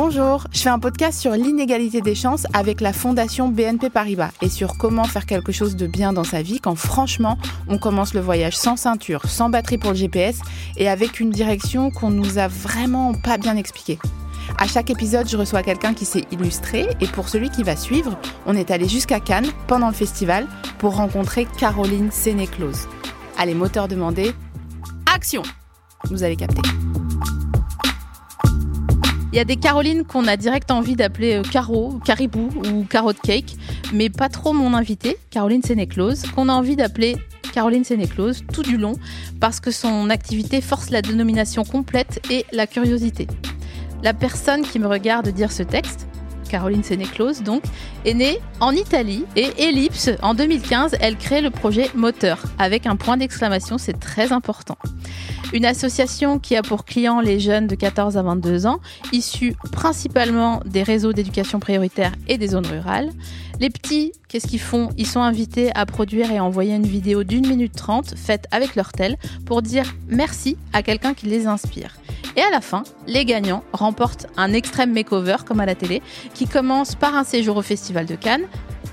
Bonjour, je fais un podcast sur l'inégalité des chances avec la fondation BNP Paribas et sur comment faire quelque chose de bien dans sa vie quand franchement on commence le voyage sans ceinture, sans batterie pour le GPS et avec une direction qu'on nous a vraiment pas bien expliquée. À chaque épisode, je reçois quelqu'un qui s'est illustré et pour celui qui va suivre, on est allé jusqu'à Cannes pendant le festival pour rencontrer Caroline Sénéclose. Allez, moteur demandé, action Vous avez capté. Il y a des Carolines qu'on a direct envie d'appeler euh, Caro, Caribou ou Carrot Cake, mais pas trop mon invité, Caroline Sénéclose, qu'on a envie d'appeler Caroline Sénéclose tout du long parce que son activité force la dénomination complète et la curiosité. La personne qui me regarde dire ce texte, Caroline Sénéclose donc, est née en Italie et Ellipse, en 2015, elle crée le projet Moteur avec un point d'exclamation, c'est très important. Une association qui a pour clients les jeunes de 14 à 22 ans, issus principalement des réseaux d'éducation prioritaire et des zones rurales. Les petits, qu'est-ce qu'ils font? Ils sont invités à produire et envoyer une vidéo d'une minute trente faite avec leur tel pour dire merci à quelqu'un qui les inspire. Et à la fin, les gagnants remportent un extrême makeover comme à la télé qui commence par un séjour au Festival de Cannes.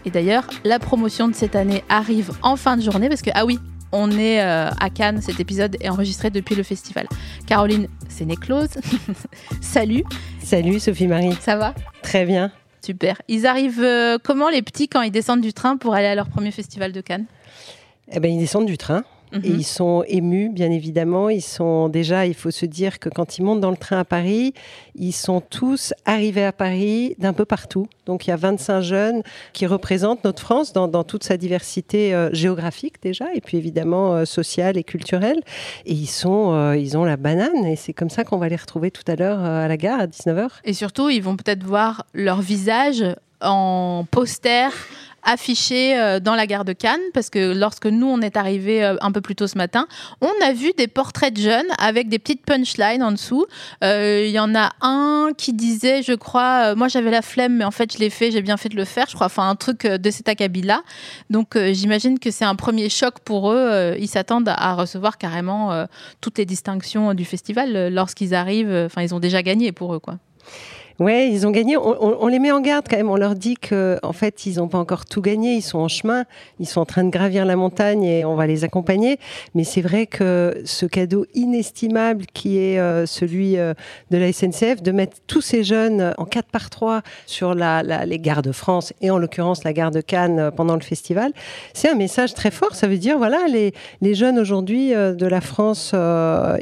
Et d'ailleurs, la promotion de cette année arrive en fin de journée parce que, ah oui, on est euh, à Cannes, cet épisode est enregistré depuis le festival. Caroline Sénéclose, salut. Salut Sophie Marie. Ça va? Très bien. Super. Ils arrivent euh, comment les petits quand ils descendent du train pour aller à leur premier festival de Cannes? Eh ben ils descendent du train. Et mhm. ils sont émus, bien évidemment. Ils sont déjà, il faut se dire que quand ils montent dans le train à Paris, ils sont tous arrivés à Paris d'un peu partout. Donc il y a 25 jeunes qui représentent notre France dans, toute sa diversité euh, géographique déjà, et puis évidemment euh, sociale et culturelle. Et ils sont, euh, ils ont la banane, et c'est comme ça qu'on va les retrouver tout à l'heure à la gare à 19h. Et surtout, ils vont peut-être voir leur visage en poster affiché euh, dans la gare de Cannes, parce que lorsque nous, on est arrivé euh, un peu plus tôt ce matin, on a vu des portraits de jeunes avec des petites punchlines en dessous. Euh, il y en a un qui disait, je crois, moi j'avais la flemme, mais en fait je l'ai fait, j'ai bien fait de le faire, je crois, enfin un truc de cet acabit-là. Donc j'imagine que c'est un premier choc pour eux. ils s'attendent à recevoir carrément toutes les distinctions du festival lorsqu'ils arrivent. Enfin, ils ont déjà gagné pour eux, quoi. Ouais, ils ont gagné. On, les met en garde quand même. On leur dit que, en fait, ils n'ont pas encore tout gagné. Ils sont en chemin. Ils sont en train de gravir la montagne et on va les accompagner. Mais c'est vrai que ce cadeau inestimable qui est euh, celui euh, de la SNCF, de mettre tous ces jeunes en 4 par 3 sur les gares de France et en l'occurrence la gare de Cannes euh, pendant le festival, c'est un message très fort. Ça veut dire, voilà, les jeunes aujourd'hui de la France,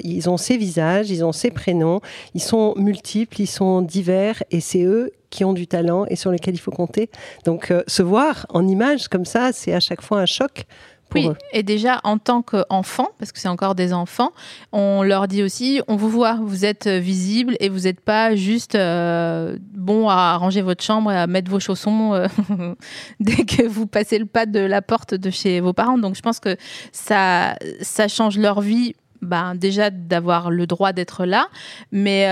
ils ont ces visages, ils ont ces prénoms, ils sont multiples, ils sont divers et c'est eux qui ont du talent et sur lesquels il faut compter. Donc euh, se voir en image comme ça, c'est à chaque fois un choc. Pour oui, et déjà en tant qu'enfant, parce que c'est encore des enfants, on leur dit aussi, on vous voit, vous êtes visible et vous n'êtes pas juste euh, bon à ranger votre chambre et à mettre vos chaussons euh, dès que vous passez le pas de la porte de chez vos parents. Donc je pense que ça, ça change leur vie, ben, déjà d'avoir le droit d'être là, mais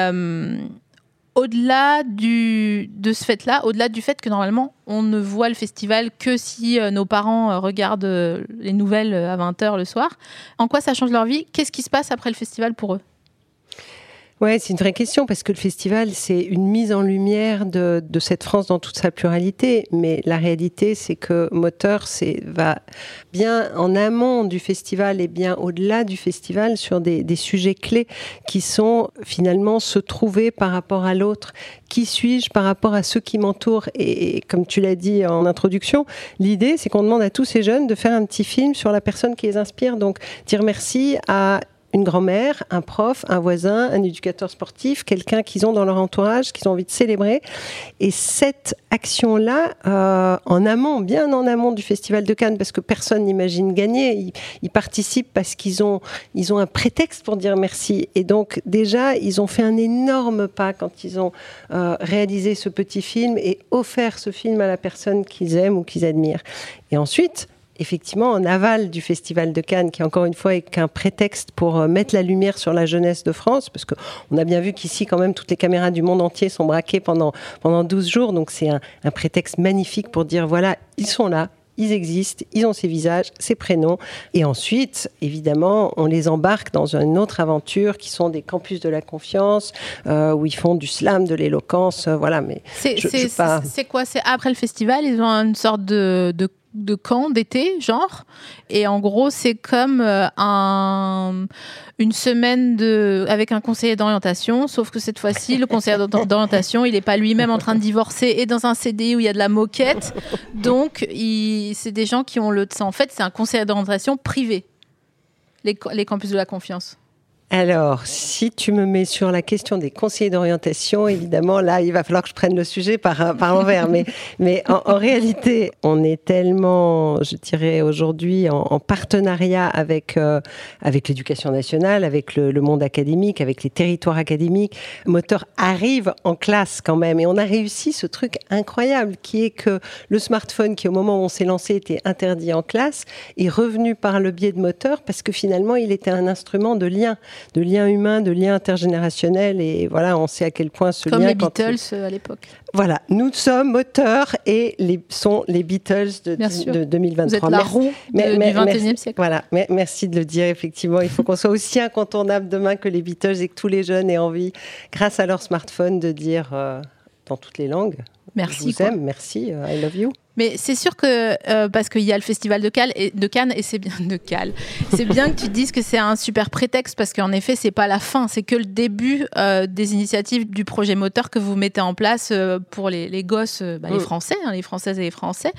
au-delà de ce fait-là, au-delà du fait que normalement on ne voit le festival que si euh, nos parents euh, regardent euh, les nouvelles à 20h le soir, en quoi ça change leur vie? Qu'est-ce qui se passe après le festival pour eux? Ouais, c'est une vraie question parce que le festival, c'est une mise en lumière de, de, cette France dans toute sa pluralité. Mais la réalité, c'est que Moteur c'est, va bien en amont du festival et bien au-delà du festival sur des, des, sujets clés qui sont finalement se trouver par rapport à l'autre. Qui suis-je par rapport à ceux qui m'entourent? Et, et, comme tu l'as dit en introduction, l'idée, c'est qu'on demande à tous ces jeunes de faire un petit film sur la personne qui les inspire. Donc, dire merci à une grand-mère, un prof, un voisin, un éducateur sportif, quelqu'un qu'ils ont dans leur entourage, qu'ils ont envie de célébrer. Et cette action-là, euh, en amont, bien en amont du Festival de Cannes, parce que personne n'imagine gagner, ils, participent parce qu'ils ont, ils ont un prétexte pour dire merci. Et donc déjà, ils ont fait un énorme pas quand ils ont euh, réalisé ce petit film et offert ce film à la personne qu'ils aiment ou qu'ils admirent. Et ensuite, effectivement en aval du Festival de Cannes, qui encore une fois est qu'un prétexte pour euh, mettre la lumière sur la jeunesse de France, parce qu'on a bien vu qu'ici quand même toutes les caméras du monde entier sont braquées pendant, pendant 12 jours, donc c'est un, un prétexte magnifique pour dire voilà, ils sont là, ils existent, ils ont ces visages, ces prénoms. Et ensuite, évidemment, on les embarque dans une autre aventure qui sont des campus de la confiance, euh, où ils font du slam, de l'éloquence. Euh, voilà, mais c'est quoi? C'est après le festival, ils ont une sorte de, de de camp d'été, genre. Et en gros, c'est comme euh, un, une semaine de, avec un conseiller d'orientation, sauf que cette fois-ci, le conseiller d'orientation, il n'est pas lui-même en train de divorcer et dans un CDI où il y a de la moquette. Donc, c'est des gens qui ont le. En fait, c'est un conseiller d'orientation privé, les, les campus de la confiance. Alors, si tu me mets sur la question des conseillers d'orientation, évidemment, là, il va falloir que je prenne le sujet par, par l'envers. mais mais en, réalité, on est tellement, je dirais aujourd'hui, en, partenariat avec, euh, avec l'éducation nationale, avec le, monde académique, avec les territoires académiques. Moteur arrive en classe quand même. Et on a réussi ce truc incroyable qui est que le smartphone, qui au moment où on s'est lancé était interdit en classe, est revenu par le biais de moteur parce que finalement, il était un instrument de lien de lien humain, de lien intergénérationnel. Et voilà, on sait à quel point ce lien. Comme les Beatles euh, à l'époque. Voilà, nous sommes moteurs et les, sont les Beatles de, de 2023. Vous êtes la roue mais, du 21e siècle. Voilà, mais, merci de le dire. Effectivement, il faut qu'on soit aussi incontournable demain que les Beatles et que tous les jeunes aient envie, grâce à leur smartphone, de dire euh, dans toutes les langues. Merci. Je vous aime, merci, euh, I love you. Mais c'est sûr que euh, parce qu'il y a le festival de Cannes et, de Cannes et c'est bien de Cannes. C'est bien que tu dises que c'est un super prétexte parce qu'en effet c'est pas la fin, c'est que le début euh, des initiatives du projet moteur que vous mettez en place euh, pour les, les gosses, bah, les mm. Français, hein, les Françaises et les Français.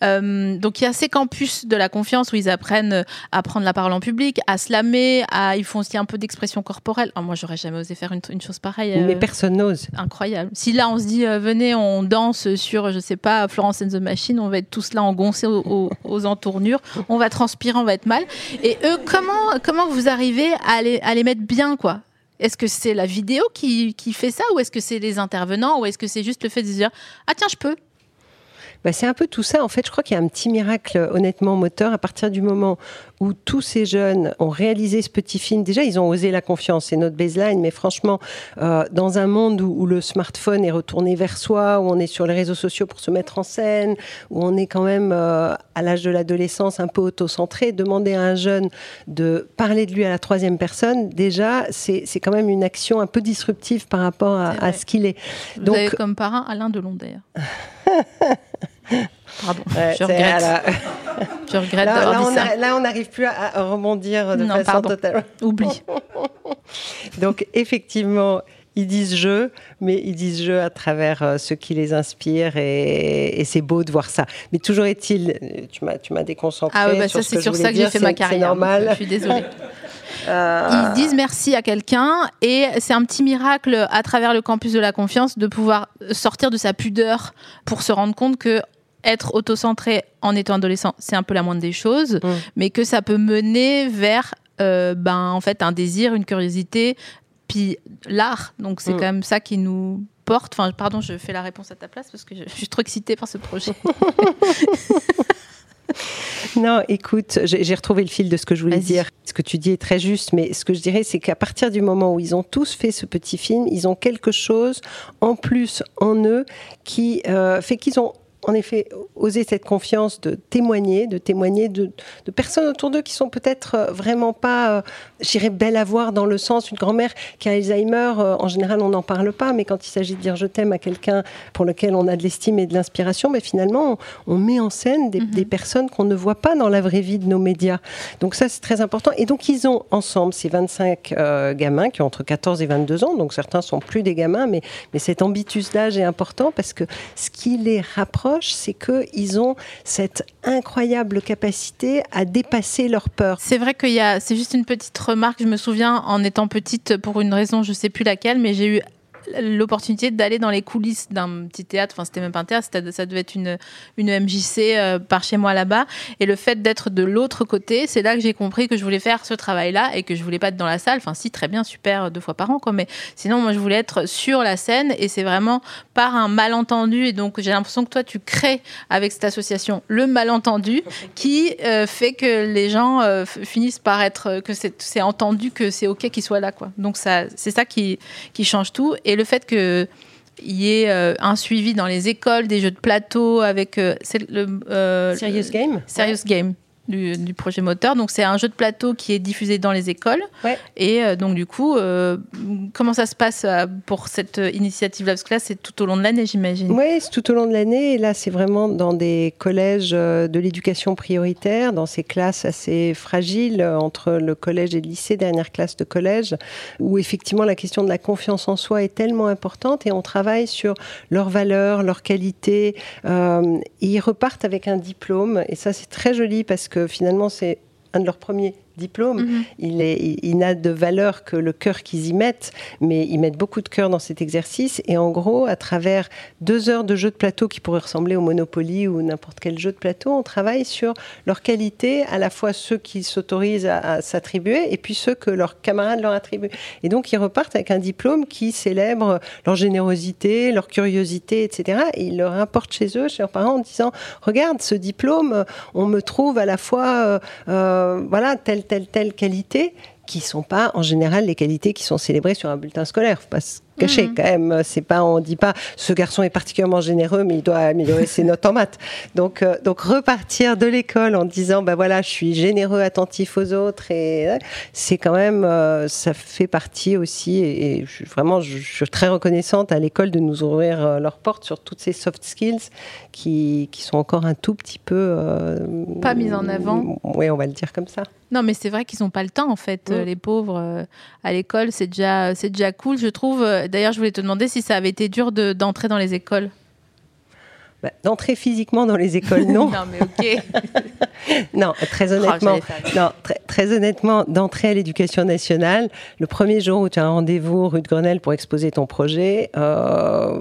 donc il y a ces campus de la confiance où ils apprennent à prendre la parole en public, à slammer, à ils font aussi un peu d'expression corporelle. moi j'aurais jamais osé faire une, une chose pareille. Mais personne n'ose. Incroyable. Si là on se dit venez on danse sur je sais pas Florence and the Machine on va être tous là engoncés aux, entournures, on va transpirer, on va être mal. Et eux, comment, comment vous arrivez à les, à les mettre bien, quoi? Est-ce que c'est la vidéo qui, qui fait ça ou est-ce que c'est les intervenants ou est-ce que c'est juste le fait de dire ah tiens je peux bah, c'est un peu tout ça. En fait, je crois qu'il y a un petit miracle, honnêtement, moteur, à partir du moment où tous ces jeunes ont réalisé ce petit film. Déjà, ils ont osé la confiance, c'est notre baseline, mais franchement, euh, dans un monde où, le smartphone est retourné vers soi, où on est sur les réseaux sociaux pour se mettre en scène, où on est quand même euh, à l'âge de l'adolescence un peu auto-centré, demander à un jeune de parler de lui à la troisième personne, déjà, c'est quand même une action un peu disruptive par rapport à, ce qu'il est. Vous Donc, avez comme parrain Alain Delon, d'ailleurs. Pardon, je regrette. je regrette là, là, on ça. là, on n'arrive plus à, rebondir de façon totale. Oublie. Donc, effectivement, ils disent je, mais ils disent je à travers euh, ce qui les inspire et, c'est beau de voir ça. Mais toujours est-il, tu m'as, tu m'as déconcentré. Ah bah ça, c'est sur ça que j'ai fait ma carrière. C'est normal. je suis désolée. Euh, ils disent merci à quelqu'un et c'est un petit miracle à travers le campus de la confiance de pouvoir sortir de sa pudeur pour se rendre compte que être autocentré en étant adolescent, c'est un peu la moindre des choses, mm. mais que ça peut mener vers euh, ben, en fait, un désir, une curiosité, puis l'art. Donc c'est mm. quand même ça qui nous porte. Enfin, pardon, je fais la réponse à ta place parce que je, je suis trop excitée par ce projet. Non, écoute, j'ai retrouvé le fil de ce que je voulais dire. Ce que tu dis est très juste, mais ce que je dirais, c'est qu'à partir du moment où ils ont tous fait ce petit film, ils ont quelque chose en plus en eux qui euh, fait qu'ils ont en effet oser cette confiance de témoigner, de témoigner de, personnes autour d'eux qui sont peut-être euh, vraiment pas, euh, j'irais, belles à voir dans le sens, une grand-mère qui a Alzheimer, euh, en général on n'en parle pas, mais quand il s'agit de dire je t'aime à quelqu'un pour lequel on a de l'estime et de l'inspiration, mais finalement on, met en scène des, mhm. personnes qu'on ne voit pas dans la vraie vie de nos médias. Donc ça c'est très important. Et donc ils ont ensemble ces 25 gamins qui ont entre 14 et 22 ans, donc certains sont plus des gamins, mais, mais cet ambitus d'âge est important parce que ce qui les rapproche, c'est qu'ils ont cette incroyable capacité à dépasser leur peur. C'est vrai qu'il y a, c'est juste une petite remarque. Je me souviens en étant petite, pour une raison, je sais plus laquelle, mais j'ai eu l'opportunité d'aller dans les coulisses d'un petit théâtre. Enfin, c'était même pas un théâtre, ça devait être une, une MJC euh, par chez moi là-bas. Et le fait d'être de l'autre côté, c'est là que j'ai compris que je voulais faire ce travail-là et que je voulais pas être dans la salle. Enfin, si, très bien, super, deux fois par an, quoi. Mais sinon, moi, je voulais être sur la scène et c'est vraiment par un malentendu. Et donc, j'ai l'impression que toi, tu crées avec cette association le malentendu qui euh, fait que les gens euh, finissent par être, que c'est entendu que c'est OK qu'ils soient là, quoi. Donc, c'est ça qui, qui change tout. Le fait que il y ait euh, un suivi dans les écoles, des jeux de plateau avec le Serious Game. Serious Game du, projet moteur. Donc c'est un jeu de plateau qui est diffusé dans les écoles. Et euh, donc du coup, euh, comment ça se passe euh, pour cette initiative Labs Class C'est tout au long de l'année, j'imagine. Oui, c'est tout au long de l'année. Et là, c'est vraiment dans des collèges de l'éducation prioritaire, dans ces classes assez fragiles entre le collège et le lycée, dernière classe de collège, où effectivement la question de la confiance en soi est tellement importante et on travaille sur leurs valeurs, leurs qualités. ils repartent avec un diplôme et ça c'est très joli parce que finalement, c'est un de leurs premiers diplôme. Mhm. Il, est, il, n'a de valeur que le cœur qu'ils y mettent, mais ils mettent beaucoup de cœur dans cet exercice. Et en gros, à travers deux heures de jeu de plateau qui pourraient ressembler au Monopoly ou n'importe quel jeu de plateau, on travaille sur leur qualité, à la fois ceux qui s'autorisent à, s'attribuer et puis ceux que leurs camarades leur attribuent. Et donc, ils repartent avec un diplôme qui célèbre leur générosité, leur curiosité, etc. Et ils leur importent chez eux, chez leurs parents, en disant, regarde, ce diplôme, on me trouve à la fois, euh, euh, voilà, tel telle, telle, qualité qui sont pas en général les qualités qui sont célébrées sur un bulletin scolaire. Faut caché mhm. quand même. C'est pas, on dit pas, ce garçon est particulièrement généreux, mais il doit améliorer ses notes en maths. Donc, euh, donc repartir de l'école en disant, ben voilà, je suis généreux, attentif aux autres, et euh, c'est quand même, euh, ça fait partie aussi. Et, vraiment, je, suis très reconnaissante à l'école de nous ouvrir leurs portes sur toutes ces soft skills qui, qui sont encore un tout petit peu pas mises en avant. Oui, on va le dire comme ça. Non, mais c'est vrai qu'ils n'ont pas le temps en fait. Mm. Les pauvres à l'école, c'est déjà, c'est déjà cool, je trouve D'ailleurs, je voulais te demander si ça avait été dur d'entrer dans les écoles. Bah, d'entrer physiquement dans les écoles, non. non, mais ok. non, très oh, honnêtement, non, très, honnêtement, d'entrer à l'éducation nationale, le premier jour où tu as un rendez-vous rue de Grenelle pour exposer ton projet, euh,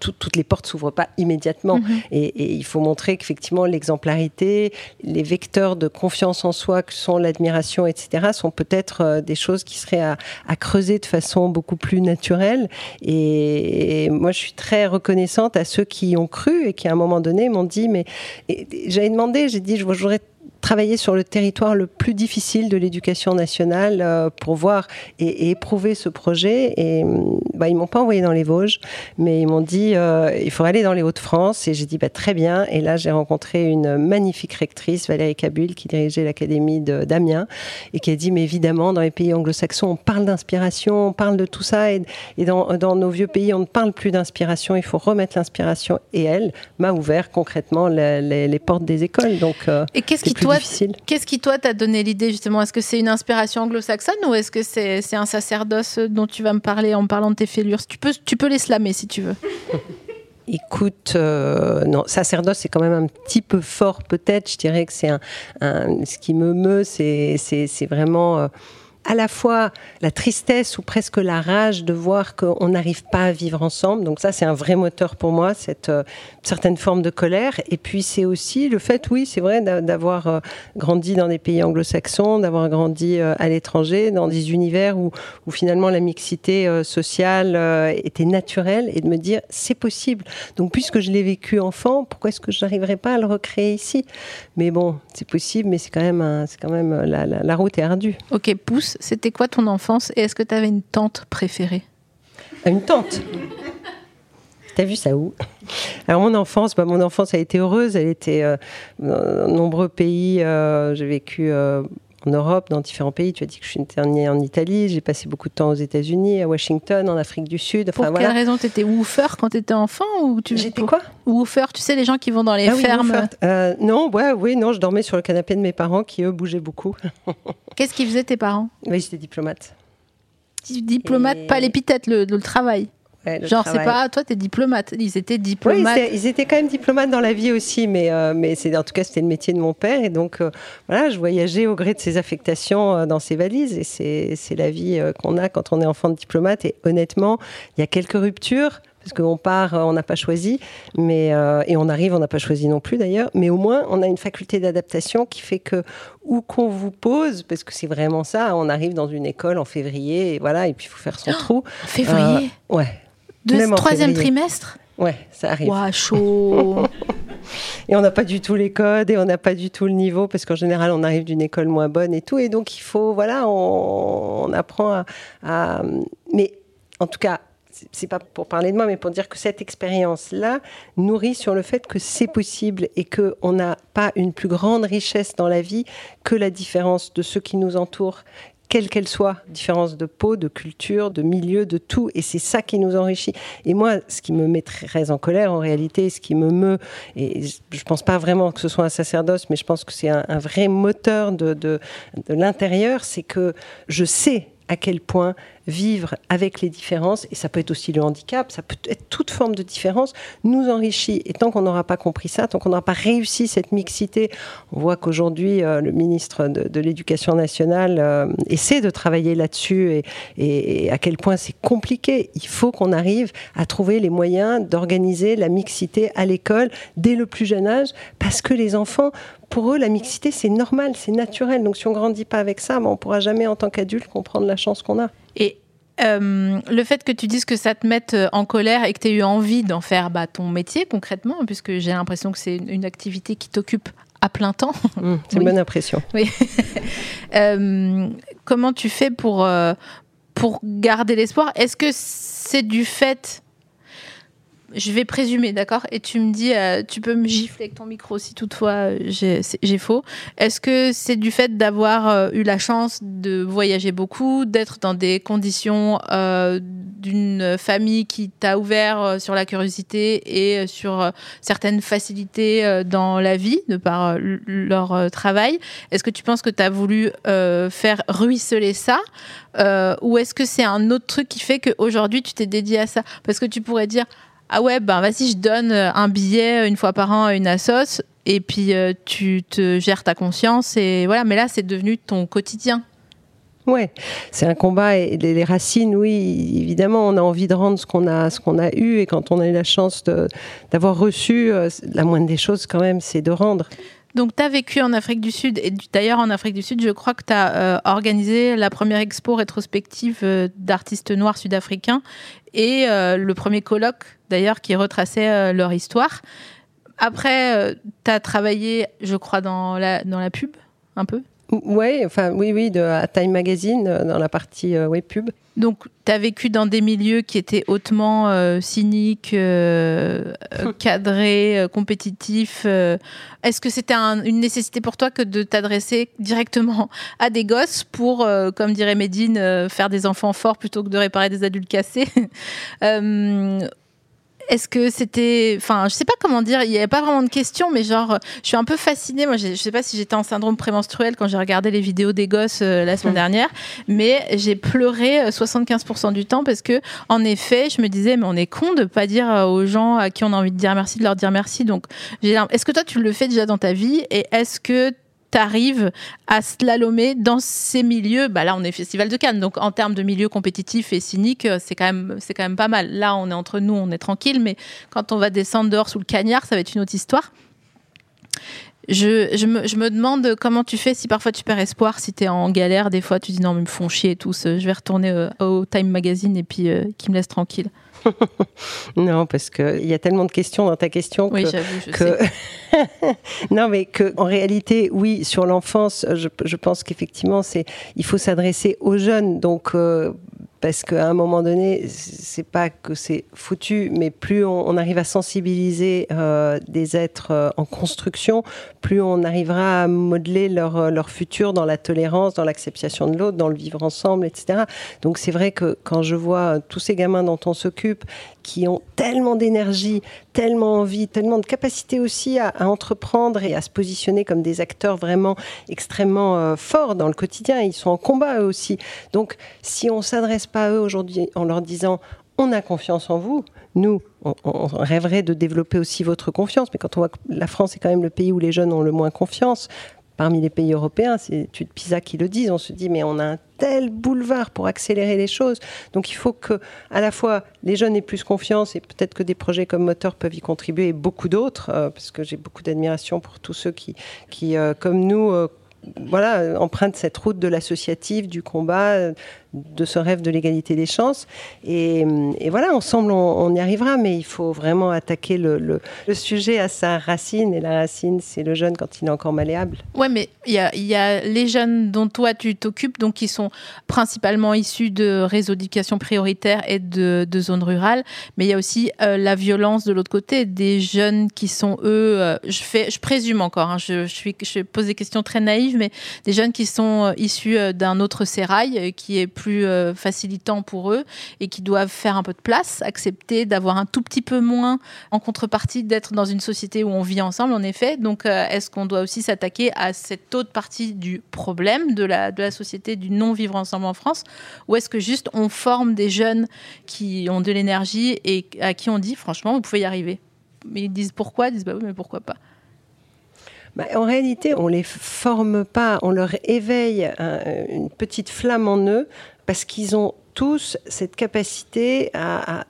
toutes les portes s'ouvrent pas immédiatement. Mhm. et, il faut montrer qu'effectivement, l'exemplarité, les vecteurs de confiance en soi que sont l'admiration, etc., sont peut-être euh, des choses qui seraient à, creuser de façon beaucoup plus naturelle. Et, et, moi, je suis très reconnaissante à ceux qui ont cru et qui à un moment donné m'ont dit, mais j'avais demandé, j'ai dit, je voudrais travailler sur le territoire le plus difficile de l'éducation nationale euh, pour voir et, éprouver ce projet. Et bah, ils m'ont pas envoyé dans les Vosges, mais ils m'ont dit euh, il faut aller dans les Hauts-de-France. Et j'ai dit bah, très bien. Et là, j'ai rencontré une magnifique rectrice, Valérie Cabul, qui dirigeait l'académie d'Amiens et qui a dit mais évidemment, dans les pays anglo-saxons, on parle d'inspiration, on parle de tout ça. Et, dans, dans, nos vieux pays, on ne parle plus d'inspiration. Il faut remettre l'inspiration. Et elle m'a ouvert concrètement les, les, portes des écoles. Donc, euh, et qu'est-ce qui toi Qu'est-ce qui, toi, t'a donné l'idée, justement? Est-ce que c'est une inspiration anglo-saxonne ou est-ce que c'est un sacerdoce dont tu vas me parler en parlant de tes fêlures? Tu peux, tu peux les slammer si tu veux. Écoute, euh, non, sacerdoce, c'est quand même un petit peu fort, peut-être. Je dirais que c'est un, Ce qui me meut, c'est vraiment. Euh, à la fois la tristesse ou presque la rage de voir qu'on n'arrive pas à vivre ensemble. Donc ça, c'est un vrai moteur pour moi, cette euh, certaine forme de colère. Et puis c'est aussi le fait, oui, c'est vrai, d'avoir euh, grandi dans des pays anglo-saxons, d'avoir grandi euh, à l'étranger, dans des univers où, finalement la mixité sociale était naturelle, et de me dire, c'est possible. Donc puisque je l'ai vécu enfant, pourquoi est-ce que je n'arriverais pas à le recréer ici? Mais bon, c'est possible, mais c'est quand même, c'est quand même la, la route est ardue. Ok, pousse c'était quoi ton enfance et est-ce que tu avais une tante préférée? Une tante? T'as vu ça où? Alors mon enfance, bah, mon enfance a été heureuse. Elle était euh, dans nombreux pays. Euh, j'ai vécu euh, en Europe, dans différents pays. Tu as dit que je suis née en Italie. J'ai passé beaucoup de temps aux États-Unis, à Washington, en Afrique du Sud. Pour quelle raison Tu étais woofer quand tu étais enfant ou tu... J'étais quoi? Woofer, tu sais, les gens qui vont dans les ah fermes. non, ouais, oui, non, je dormais sur le canapé de mes parents qui, eux, bougeaient beaucoup. Qu'est-ce qu'ils faisaient tes parents? Oui, j'étais diplomate. Diplomate, pas l'épithète, le, travail. Genre, c'est pas toi, t'es diplomate. Ils étaient diplomates. Oui, ils étaient quand même diplomates dans la vie aussi, mais, euh, mais c'est, en tout cas, c'était le métier de mon père. Et donc, euh, voilà, je voyageais au gré de ses affectations euh, dans ses valises. Et c'est, la vie qu'on a quand on est enfant de diplomate. Et honnêtement, il y a quelques ruptures parce qu'on part, on n'a pas choisi, mais et on arrive, on n'a pas choisi non plus d'ailleurs, mais au moins on a une faculté d'adaptation qui fait que où qu'on vous pose, parce que c'est vraiment ça, on arrive dans une école en février, et voilà, et puis il faut faire son oh, trou. Février. ouais. De troisième trimestre Ouais, ça arrive. Ouah, chaud. et on n'a pas du tout les codes et on n'a pas du tout le niveau parce qu'en général on arrive d'une école moins bonne et tout. Et donc il faut, voilà, on, apprend à, à, Mais en tout cas, c'est pas pour parler de moi, mais pour dire que cette expérience-là nourrit sur le fait que c'est possible et qu'on n'a pas une plus grande richesse dans la vie que la différence de ceux qui nous entourent quelle qu'elle soit, différence de peau, de culture, de milieu, de tout. Et c'est ça qui nous enrichit. Et moi, ce qui me met très en colère, en réalité, ce qui me meut, et je pense pas vraiment que ce soit un sacerdoce, mais je pense que c'est un, vrai moteur de, de, de l'intérieur, c'est que je sais à quel point vivre avec les différences, et ça peut être aussi le handicap, ça peut être toute forme de différence, nous enrichit. Et tant qu'on n'aura pas compris ça, tant qu'on n'aura pas réussi cette mixité, on voit qu'aujourd'hui, euh, le ministre de, l'Éducation nationale euh, essaie de travailler là-dessus et, et, à quel point c'est compliqué. Il faut qu'on arrive à trouver les moyens d'organiser la mixité à l'école dès le plus jeune âge, parce que les enfants, pour eux, la mixité, c'est normal, c'est naturel. Donc si on grandit pas avec ça, ben, on pourra jamais, en tant qu'adulte, comprendre la chance qu'on a. Et euh, le fait que tu dises que ça te mette euh, en colère et que tu aies eu envie d'en faire bah, ton métier concrètement, puisque j'ai l'impression que c'est une activité qui t'occupe à plein temps. Mmh, c'est une bonne impression. Oui. euh, comment tu fais pour, euh, pour garder l'espoir? Est-ce que c'est du fait je vais présumer, d'accord? Et tu me dis, euh, tu peux me gifler avec ton micro si toutefois euh, j'ai faux. Est-ce que c'est du fait d'avoir euh, eu la chance de voyager beaucoup, d'être dans des conditions d'une famille qui t'a ouvert sur la curiosité et sur certaines facilités dans la vie de par leur travail? Est-ce que tu penses que tu as voulu faire ruisseler ça? Ou est-ce que c'est un autre truc qui fait qu'aujourd'hui tu t'es dédié à ça? Parce que tu pourrais dire ah ouais, ben vas-y, je donne euh, un billet une fois par an à une assoce et puis euh, tu te gères ta conscience et voilà. Mais là, c'est devenu ton quotidien. Ouais, c'est un combat et les, racines, oui, évidemment, on a envie de rendre ce qu'on a, ce qu'on a eu et quand on a eu la chance d'avoir reçu, euh, la moindre des choses quand même, c'est de rendre. Donc, tu as vécu en Afrique du Sud, et d'ailleurs en Afrique du Sud, je crois que tu as euh, organisé la première expo rétrospective euh, d'artistes noirs sud-africains et euh, le premier colloque, d'ailleurs, qui retraçait leur histoire. Après, tu as travaillé, je crois, dans la, dans la pub, un peu? Ouais, enfin, oui, oui, de, à Time Magazine, dans la partie web pub. Donc, tu as vécu dans des milieux qui étaient hautement euh, cyniques, euh, euh, cadrés, compétitifs. Est-ce que c'était une nécessité pour toi que de t'adresser directement à des gosses pour, comme dirait Médine, faire des enfants forts plutôt que de réparer des adultes cassés? est-ce que c'était. Enfin, je sais pas comment dire, il n'y avait pas vraiment de question, mais genre, je suis un peu fascinée. Moi, je sais pas si j'étais en syndrome prémenstruel quand j'ai regardé les vidéos des gosses euh, la semaine mmh. dernière, mais j'ai pleuré 75% euh, du temps parce que, en effet, je me disais, mais on est con de pas dire euh, aux gens à qui on a envie de dire merci, de leur dire merci. Donc, est-ce que toi, tu le fais déjà dans ta vie et est-ce que arrive à slalomer dans ces milieux. Bah là, on est Festival de Cannes, donc en termes de milieu compétitif et cynique, euh, c'est quand même, c'est quand même pas mal. Là, on est entre nous, on est tranquille, mais quand on va descendre dehors sous le cagnard, ça va être une autre histoire. Je, je, me, je me, demande comment tu fais si parfois tu perds espoir, si tu es en galère, des fois tu dis non, mais ils me font chier et tous, je vais retourner euh, au Time Magazine et puis euh, qui me laisse tranquille. Non, parce qu'il y a tellement de questions dans ta question oui, que. que... non, mais que en réalité, oui, sur l'enfance, je, je pense qu'effectivement, c'est il faut s'adresser aux jeunes. Donc, euh, parce qu'à un moment donné, c'est pas que c'est foutu, mais plus on, arrive à sensibiliser euh, des êtres euh, en construction, plus on arrivera à modeler leur, euh, leur futur dans la tolérance, dans l'acceptation de l'autre, dans le vivre ensemble, etc. Donc c'est vrai que quand je vois tous ces gamins dont on s'occupe, qui ont tellement d'énergie, tellement envie, tellement de capacité aussi à, entreprendre et à se positionner comme des acteurs vraiment extrêmement forts dans le quotidien, ils sont en combat eux aussi. Donc si on s'adresse pas à eux aujourd'hui en leur disant on a confiance en vous. Nous, on, rêverait de développer aussi votre confiance, mais quand on voit que la France est quand même le pays où les jeunes ont le moins confiance, parmi les pays européens, c'est études PISA qui le disent, on se dit mais on a un tel boulevard pour accélérer les choses. Donc il faut que à la fois les jeunes aient plus confiance et peut-être que des projets comme Moteur peuvent y contribuer et beaucoup d'autres, euh, parce que j'ai beaucoup d'admiration pour tous ceux qui, qui euh, comme nous, euh, voilà, empruntent cette route de l'associatif, du combat, de ce rêve de l'égalité des chances. Et, voilà, ensemble, on, y arrivera, mais il faut vraiment attaquer le, sujet à sa racine. Et la racine, c'est le jeune quand il est encore malléable. Ouais, mais il y a, les jeunes dont toi tu t'occupes, donc qui sont principalement issus de réseaux d'éducation prioritaire et de, zones rurales, mais il y a aussi euh, la violence de l'autre côté, des jeunes qui sont eux, euh, je fais, je présume encore, hein, je, je pose des questions très naïves, mais des jeunes qui sont euh, issus d'un autre sérail, qui est plus facilitant pour eux et qui doivent faire un peu de place, accepter d'avoir un tout petit peu moins en contrepartie d'être dans une société où on vit ensemble, en effet. Donc, est-ce qu'on doit aussi s'attaquer à cette autre partie du problème de la, de la société du non-vivre ensemble en France? Ou est-ce que juste on forme des jeunes qui ont de l'énergie et à qui on dit franchement, vous pouvez y arriver? Mais ils disent pourquoi? Ils disent bah oui, mais pourquoi pas? Bah, en réalité, on les forme pas, on leur éveille une petite flamme en eux parce qu'ils ont tous cette capacité à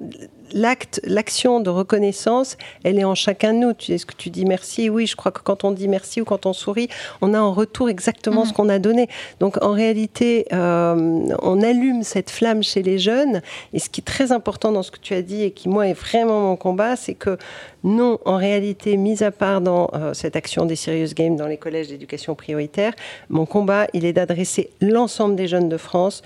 l'acte, l'action de reconnaissance, elle est en chacun de nous. Est-ce que tu dis merci Oui, je crois que quand on dit merci ou quand on sourit, on a en retour exactement ce mhm. qu'on a donné. Donc en réalité, euh, on allume cette flamme chez les jeunes. Et ce qui est très important dans ce que tu as dit et qui, moi, est vraiment mon combat, c'est que non, en réalité, mis à part dans euh, cette action des Serious Games dans les collèges d'éducation prioritaire, mon combat, il est d'adresser l'ensemble des jeunes de France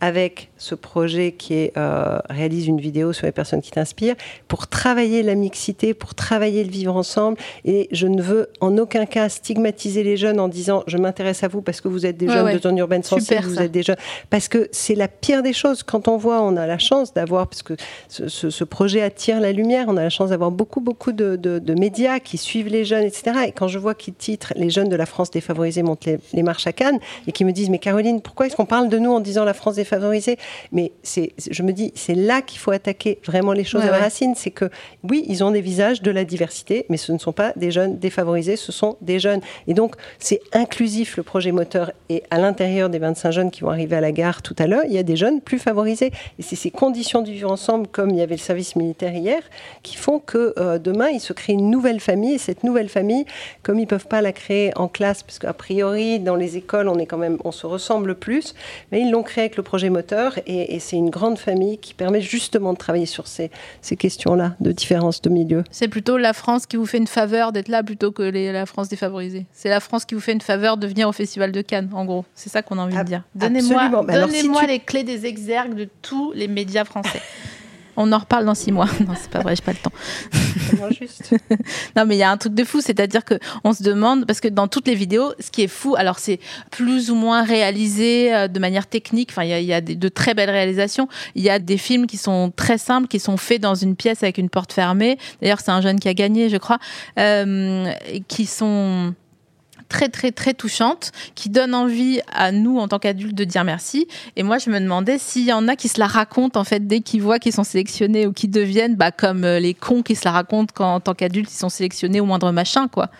avec ce projet qui est, euh, réalise une vidéo sur les personnes qui t'inspirent, pour travailler la mixité, pour travailler le vivre ensemble. Et je ne veux en aucun cas stigmatiser les jeunes en disant je m'intéresse à vous parce que vous êtes des jeunes de zone urbaine sensible, vous êtes des jeunes. Parce que c'est la pire des choses. Quand on voit, on a la chance d'avoir, parce que ce, projet attire la lumière, on a la chance d'avoir beaucoup, beaucoup de, de, médias qui suivent les jeunes, etc. Et quand je vois qu'ils titrent Les jeunes de la France défavorisée montent les, les marches à Cannes et qui me disent Mais Caroline, pourquoi est-ce qu'on parle de nous en disant la France défavorisée? Mais c'est, je me dis, c'est là qu'il faut attaquer vraiment les choses à la racine. C'est que, oui, ils ont des visages de la diversité, mais ce ne sont pas des jeunes défavorisés, ce sont des jeunes. Et donc, c'est inclusif le projet moteur. Et à l'intérieur des 25 jeunes qui vont arriver à la gare tout à l'heure, il y a des jeunes plus favorisés. Et c'est ces conditions du vivre ensemble, comme il y avait le service militaire hier, qui font que euh, demain, il se crée une nouvelle famille. Et cette nouvelle famille, comme ils ne peuvent pas la créer en classe, parce qu'a priori, dans les écoles, on est quand même, on se ressemble plus, mais ils l'ont créé avec le projet moteur et, c'est une grande famille qui permet justement de travailler sur ces, ces questions-là de différence de milieu. C'est plutôt la France qui vous fait une faveur d'être là plutôt que la France défavorisée. C'est la France qui vous fait une faveur de venir au Festival de Cannes, en gros. C'est ça qu'on a envie de dire. Donnez-moi donnez les clés des exergues de tous les médias français. On en reparle dans six mois. Non, c'est pas vrai, j'ai pas le temps. juste. non, mais il y a un truc de fou, c'est-à-dire que on se demande parce que dans toutes les vidéos, ce qui est fou, alors c'est plus ou moins réalisé euh, de manière technique. Enfin, il y a, de très belles réalisations. Il y a des films qui sont très simples, qui sont faits dans une pièce avec une porte fermée. D'ailleurs, c'est un jeune qui a gagné, je crois, euh, qui sont très très très touchante qui donne envie à nous en tant qu'adultes de dire merci. Et moi, je me demandais s'il y en a qui se la racontent en fait dès qu'ils voient qu'ils sont sélectionnés ou qui deviennent bah, comme euh, les cons qui se la racontent quand en tant qu'adultes ils sont sélectionnés au moindre machin quoi.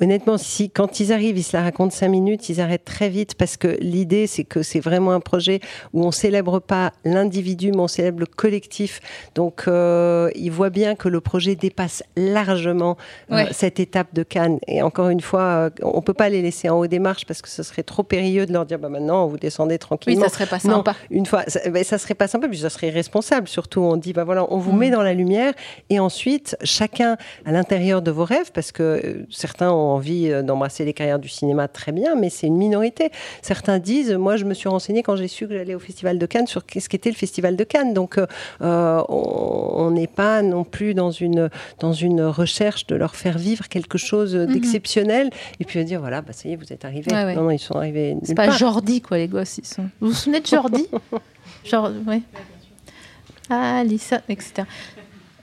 Honnêtement, si quand ils arrivent, ils se la racontent cinq minutes, ils arrêtent très vite parce que l'idée, c'est que c'est vraiment un projet où on célèbre pas l'individu, mais on célèbre le collectif. Donc, euh, ils voient bien que le projet dépasse largement euh, cette étape de Cannes. Et encore une fois, euh, on peut pas les laisser en haut des marches parce que ce serait trop périlleux de leur dire, bah maintenant, vous descendez tranquillement. Oui, ça serait pas sympa. une fois, ça, ben, ça serait pas sympa, puis ça serait irresponsable. Surtout, on dit, bah voilà, on vous mm. met dans la lumière et ensuite, chacun à l'intérieur de vos rêves, parce que certains ont envie euh, d'embrasser les carrières du cinéma, très bien, mais c'est une minorité. Certains disent, moi je me suis renseigné quand j'ai su que j'allais au Festival de Cannes sur ce qu'était le Festival de Cannes. Donc euh, on n'est pas non plus dans une, dans une recherche de leur faire vivre quelque chose mhm. d'exceptionnel et puis dire, voilà, bah, ça y est, vous êtes arrivés. Non, non, ils sont arrivés. C'est pas Jordi, quoi, les gosses. Ils sont... Vous vous souvenez de Jordi Genre, oui. Ah, Lisa, etc.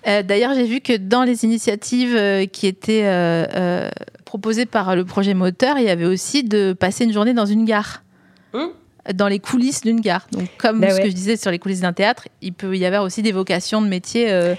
Euh, d'ailleurs, j'ai vu que dans les initiatives euh, qui étaient euh, proposées par le projet moteur, il y avait aussi de passer une journée dans une gare. Hum dans les coulisses d'une gare. Donc, comme ben ce que je disais sur les coulisses d'un théâtre, il peut y avoir aussi des vocations de métier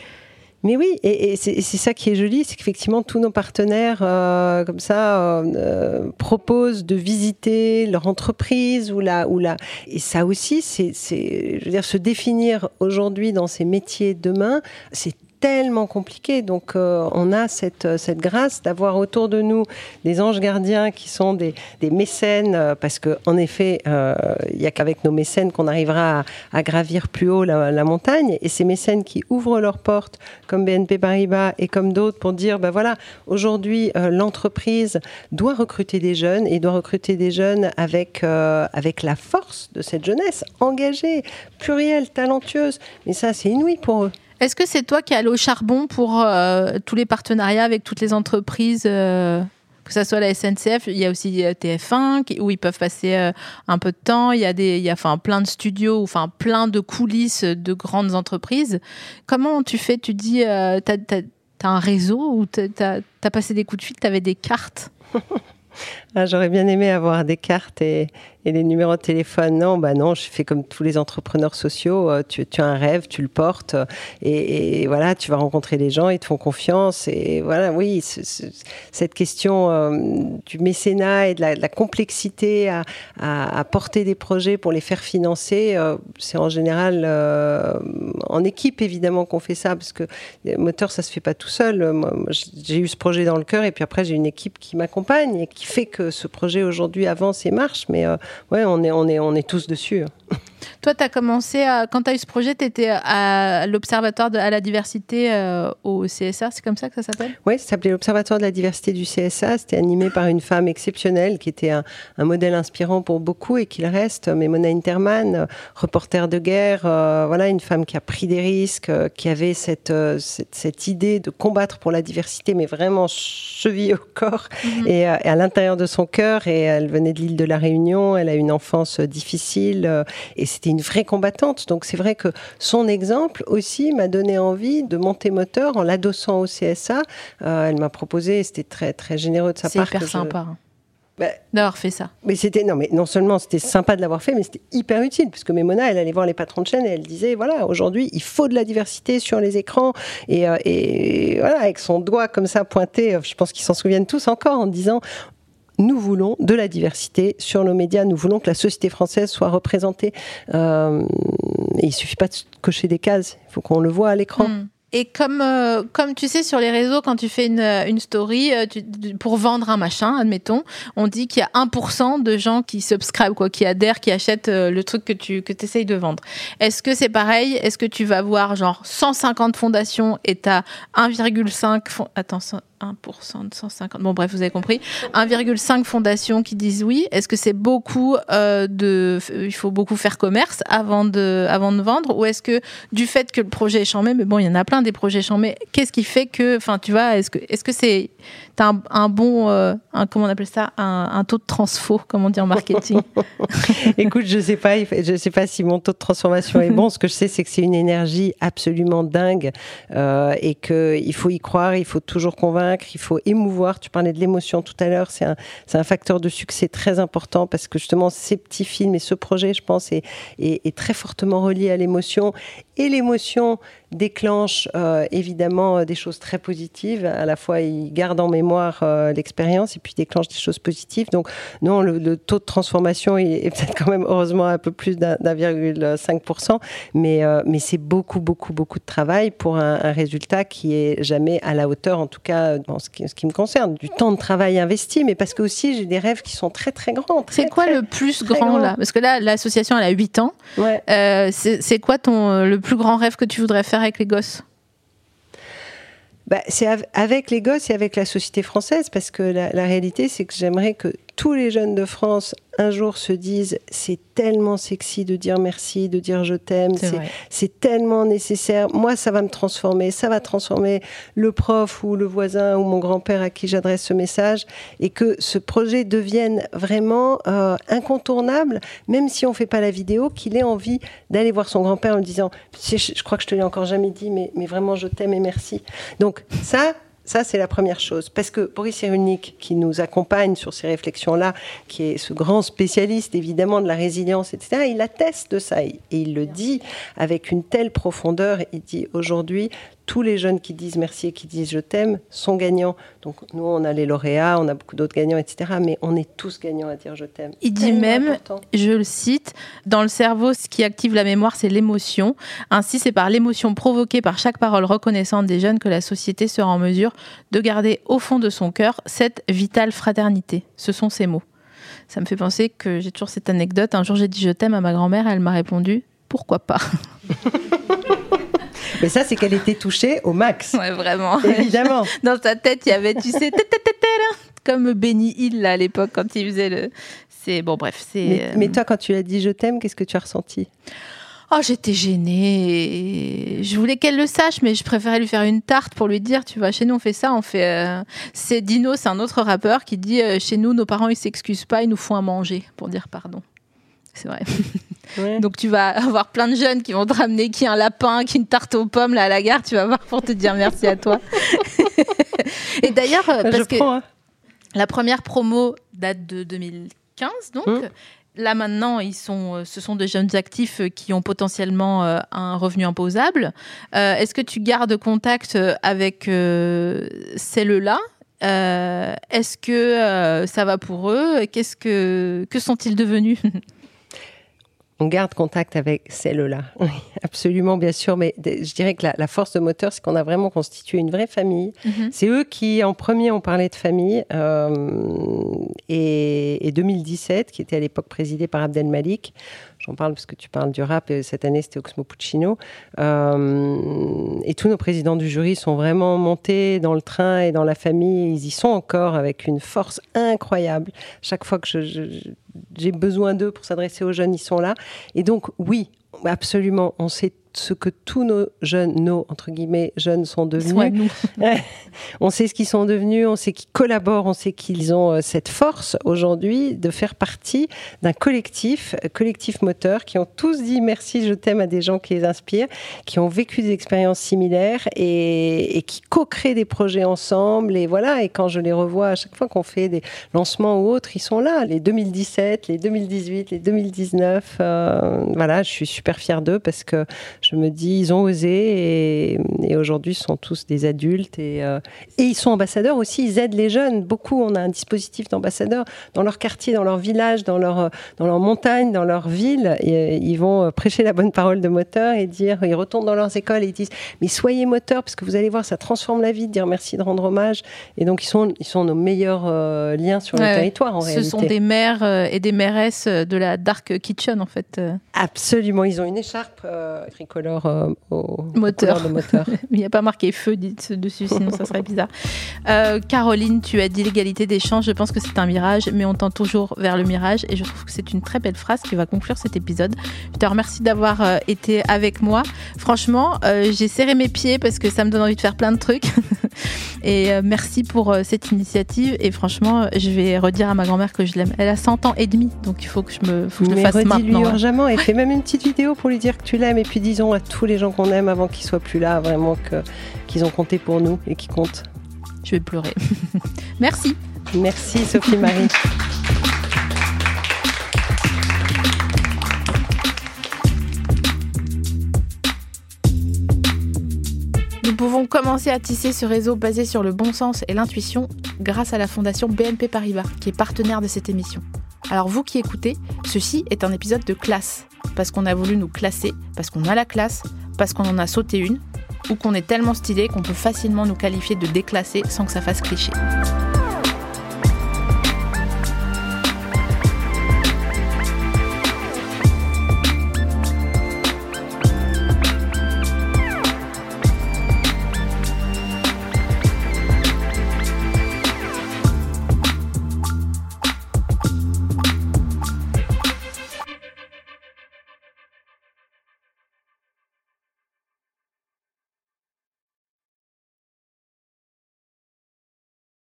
mais oui, et, c'est ça qui est joli, c'est qu'effectivement tous nos partenaires euh, comme ça euh, euh, proposent de visiter leur entreprise ou la ou la et ça aussi c'est je veux dire se définir aujourd'hui dans ces métiers demain, c'est tellement compliqué. Donc euh, on a cette, cette grâce d'avoir autour de nous des anges gardiens qui sont des, des mécènes, euh, parce qu'en effet, euh, il n'y a qu'avec nos mécènes qu'on arrivera à, gravir plus haut la, montagne. Et ces mécènes qui ouvrent leurs portes, comme BNP Paribas et comme d'autres, pour dire, ben voilà, aujourd'hui, l'entreprise doit recruter des jeunes et doit recruter des jeunes avec, avec la force de cette jeunesse, engagée, plurielle, talentueuse. Mais ça, c'est inouï pour eux. Est-ce que c'est toi qui allé au charbon pour euh, tous les partenariats avec toutes les entreprises euh, que ce soit la SNCF, il y a aussi euh, TF1 où ils peuvent passer un peu de temps. Il y a des, il y a enfin plein de studios, enfin plein de coulisses de grandes entreprises. Comment tu fais? Tu dis, tu as, un réseau ou tu as, passé des coups de fil, tu avais des cartes? ah, J'aurais bien aimé avoir des cartes et, et les numéros de téléphone, non, bah non, je fais comme tous les entrepreneurs sociaux. Euh, tu, as un rêve, tu le portes, et, voilà, tu vas rencontrer des gens, ils te font confiance. Et voilà, oui, cette question euh, du mécénat et de la, complexité à, porter des projets pour les faire financer, euh, c'est en général en équipe évidemment qu'on fait ça, parce que moteur, ça se fait pas tout seul. J'ai eu ce projet dans le cœur, et puis après j'ai une équipe qui m'accompagne et qui fait que ce projet aujourd'hui avance et marche. Mais ouais, on est, on est, on est tous dessus. Toi, tu as commencé, à, quand tu as eu ce projet, tu étais à l'Observatoire de la diversité euh, au CSA, c'est comme ça que ça s'appelle? Oui, ça s'appelait l'Observatoire de la diversité du CSA. C'était animé par une femme exceptionnelle qui était un, modèle inspirant pour beaucoup et qu'il reste, mais Mona Interman, reporter de guerre, euh, voilà, une femme qui a pris des risques, euh, qui avait cette, cette, idée de combattre pour la diversité, mais vraiment cheville au corps mhm. et, et, à l'intérieur de son cœur. Et elle venait de l'île de la Réunion, elle a une enfance difficile et c'était une vraie combattante. Donc c'est vrai que son exemple aussi m'a donné envie de monter moteur en l'adossant au CSA. Euh, elle m'a proposé, c'était très très généreux de sa part. C'est hyper sympa. Bah, d'avoir fait ça. Mais c'était non, mais non seulement c'était sympa de l'avoir fait, mais c'était hyper utile puisque Mémona, elle allait voir les patrons de chaîne et elle disait voilà aujourd'hui il faut de la diversité sur les écrans et, euh, et voilà avec son doigt comme ça pointé, je pense qu'ils s'en souviennent tous encore en disant nous voulons de la diversité sur nos médias, nous voulons que la société française soit représentée. Euh, et il suffit pas de cocher des cases, il faut qu'on le voit à l'écran. Hmm. Et comme, euh, comme tu sais, sur les réseaux, quand tu fais une, une story euh, pour vendre un machin, admettons, on dit qu'il y a 1% de gens qui subscribent, quoi, qui adhèrent, qui achètent le truc que tu que essayes de vendre. Est-ce que c'est pareil? Est-ce que tu vas voir genre 150 fondations et tu as 1,5 Attends, 1% de 150. Bon, bref, vous avez compris. 1,5 fondations qui disent oui. Est-ce que c'est beaucoup euh, de. Il faut beaucoup faire commerce avant de, avant de vendre? Ou est-ce que du fait que le projet est chambé, mais bon, il y en a plein des projets chambés, qu'est-ce qui fait que. Enfin, tu vois, est-ce que est-ce que c'est tu as un, bon, euh, comment on appelle ça, un, taux de transfo, comme on dit en marketing Écoute, je sais pas, je sais pas si mon taux de transformation est bon. Ce que je sais, c'est que c'est une énergie absolument dingue euh, et qu'il faut y croire, il faut toujours convaincre, il faut émouvoir. Tu parlais de l'émotion tout à l'heure, c'est un, facteur de succès très important parce que justement, ces petits films et ce projet, je pense, est très fortement relié à l'émotion. Et l'émotion, déclenche euh, évidemment euh, des choses très positives. À la fois, il garde en mémoire euh, l'expérience et puis déclenche des choses positives. Donc, non, le, taux de transformation est, peut-être quand même heureusement un peu plus d'1,5%, mais, mais c'est beaucoup, beaucoup, beaucoup de travail pour un, résultat qui est jamais à la hauteur, en tout cas, en ce qui, ce qui me concerne, du temps de travail investi, mais parce que aussi j'ai des rêves qui sont très, très grands. C'est quoi le plus grand, là? Parce que là, l'association, elle a 8 ans. Ouais. c'est quoi ton, le plus grand rêve que tu voudrais faire avec les gosses bah, c'est avec les gosses et avec la société française, parce que la, la réalité, c'est que j'aimerais que tous les jeunes de France un jour se disent c'est tellement sexy de dire merci, de dire je t'aime, c'est tellement nécessaire. Moi, ça va me transformer, ça va transformer le prof ou le voisin ou mon grand-père à qui j'adresse ce message et que ce projet devienne vraiment euh, incontournable, même si on fait pas la vidéo, qu'il ait envie d'aller voir son grand-père en lui disant je, crois que je te l'ai encore jamais dit, mais, mais vraiment je t'aime et merci. Donc ça, ça, c'est la première chose. Parce que Boris Cyrulnik, qui nous accompagne sur ces réflexions-là, qui est ce grand spécialiste évidemment de la résilience, etc., il atteste de ça. Et il le dit avec une telle profondeur. Il dit aujourd'hui, tous les jeunes qui disent merci et qui disent je t'aime sont gagnants. Donc nous, on a les lauréats, on a beaucoup d'autres gagnants, etc. Mais on est tous gagnants à dire je t'aime. Il dit même, je le cite, dans le cerveau, ce qui active la mémoire, c'est l'émotion. Ainsi, c'est par l'émotion provoquée par chaque parole reconnaissante des jeunes que la société sera en mesure de garder au fond de son cœur cette vitale fraternité. Ce sont ces mots. Ça me fait penser que j'ai toujours cette anecdote. Un jour, j'ai dit je t'aime à ma grand-mère, elle m'a répondu pourquoi pas? Mais ça, c'est qu'elle était touchée au max. Ouais, vraiment. Évidemment. Dans sa tête, il y avait, tu sais, comme Benny Hill à l'époque quand il faisait le. C'est bon, bref. C'est. Mais, euh, toi, quand tu l'as dit je t'aime, qu'est-ce que tu as ressenti? Oh, j'étais gênée. Je voulais qu'elle le sache, mais je préférais lui faire une tarte pour lui dire, tu vois, chez nous on fait ça, on fait. Euh, c'est Dino, c'est un autre rappeur qui dit, euh, chez nous nos parents ils s'excusent pas, ils nous font à manger pour dire pardon. C'est vrai. Donc tu vas avoir plein de jeunes qui vont te ramener qui un lapin, qui une tarte aux pommes là à la gare, tu vas voir pour te dire merci à toi. et d'ailleurs, euh, que hein. la première promo date de 2015, donc. Hum. Là maintenant, ils sont, euh, ce sont des jeunes actifs qui ont potentiellement euh, un revenu imposable. Est-ce que tu gardes contact avec celles-là? Est-ce que ça va pour eux? Qu'est-ce que que sont-ils devenus? on garde contact avec celle-là. absolument, bien sûr. Mais je dirais que la, force de moteur, c'est qu'on a vraiment constitué une vraie famille. Mhm. C'est eux qui, en premier, ont parlé de famille. Euh, et, et, 2017, qui était à l'époque présidé par Abdel Malik, J'en parle parce que tu parles du rap et cette année c'était Oxmo Puccino. Euh, et tous nos présidents du jury sont vraiment montés dans le train et dans la famille. Ils y sont encore avec une force incroyable. Chaque fois que j'ai besoin d'eux pour s'adresser aux jeunes, ils sont là. Et donc, oui, absolument, on sait ce que tous nos jeunes, nos entre guillemets jeunes sont devenus. on sait ce qu'ils sont devenus, on sait qu'ils collaborent, on sait qu'ils ont euh, cette force aujourd'hui de faire partie d'un collectif, euh, collectif moteur, qui ont tous dit merci, je t'aime à des gens qui les inspirent, qui ont vécu des expériences similaires et, qui co-créent des projets ensemble. Et voilà, et quand je les revois à chaque fois qu'on fait des lancements ou autres, ils sont là, les 2017, les 2018, les 2019. Euh, voilà, je suis super fière d'eux parce que je me dis, ils ont osé et, aujourd'hui, ils sont tous des adultes et, euh, et, ils sont ambassadeurs aussi. Ils aident les jeunes. Beaucoup, on a un dispositif d'ambassadeurs dans leur quartier, dans leur village, dans leur, dans leur montagne, dans leur ville. Et, ils vont prêcher la bonne parole de moteur et dire, ils retournent dans leurs écoles et ils disent, mais soyez moteur parce que vous allez voir, ça transforme la vie de dire merci, de rendre hommage. Et donc, ils sont, ils sont nos meilleurs euh, liens sur le territoire en Ce réalité. Ce sont des euh, et des mairesses de la Dark Kitchen en fait. Absolument. Ils ont une écharpe tricolore euh, au moteur. De moteur. Il n'y a pas marqué feu dessus, sinon ça serait bizarre. Euh, Caroline, tu as dit l'égalité des chances. Je pense que c'est un mirage, mais on tend toujours vers le mirage. Et je trouve que c'est une très belle phrase qui va conclure cet épisode. Je te remercie d'avoir euh, été avec moi. Franchement, j'ai serré mes pieds parce que ça me donne envie de faire plein de trucs. et merci pour cette initiative. Et franchement, je vais redire à ma grand-mère que je l'aime. Elle a 100 ans et demi, donc il faut que je me, faut que je fasse maintenant. lui urgemment et fais même une petite vidéo pour lui dire que tu l'aimes. Et puis disons à tous les gens qu'on aime avant qu'ils soient plus là, vraiment qu'ils ont compté pour nous et qu'ils comptent. Je vais pleurer. Merci. Merci Sophie pouvons commencer à tisser ce réseau basé sur le bon sens et l'intuition grâce à la fondation BNP Paribas, qui est partenaire de cette émission. Alors vous qui écoutez, ceci est un épisode de classe, parce qu'on a voulu nous classer, parce qu'on a la classe, parce qu'on en a sauté une, ou qu'on est tellement stylé qu'on peut facilement nous qualifier de déclassé sans que ça fasse cliché.